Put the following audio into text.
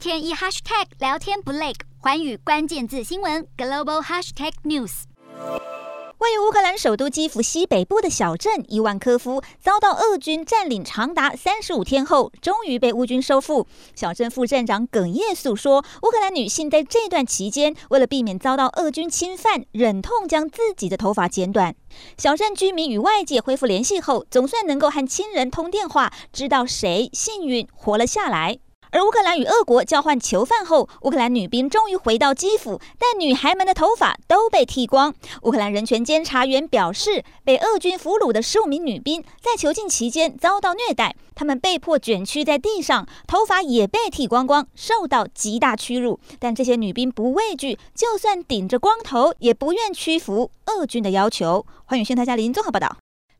天一 hashtag 聊天不累，寰宇关键字新闻 global hashtag news。位于乌克兰首都基辅西北部的小镇伊万科夫遭到俄军占领长达三十五天后，终于被乌军收复。小镇副镇长哽咽诉说，乌克兰女性在这段期间，为了避免遭到俄军侵犯，忍痛将自己的头发剪短。小镇居民与外界恢复联系后，总算能够和亲人通电话，知道谁幸运活了下来。而乌克兰与俄国交换囚犯后，乌克兰女兵终于回到基辅，但女孩们的头发都被剃光。乌克兰人权监察员表示，被俄军俘虏的十五名女兵在囚禁期间遭到虐待，她们被迫卷曲在地上，头发也被剃光光，受到极大屈辱。但这些女兵不畏惧，就算顶着光头，也不愿屈服俄军的要求。欢迎新台嘉林综合报道。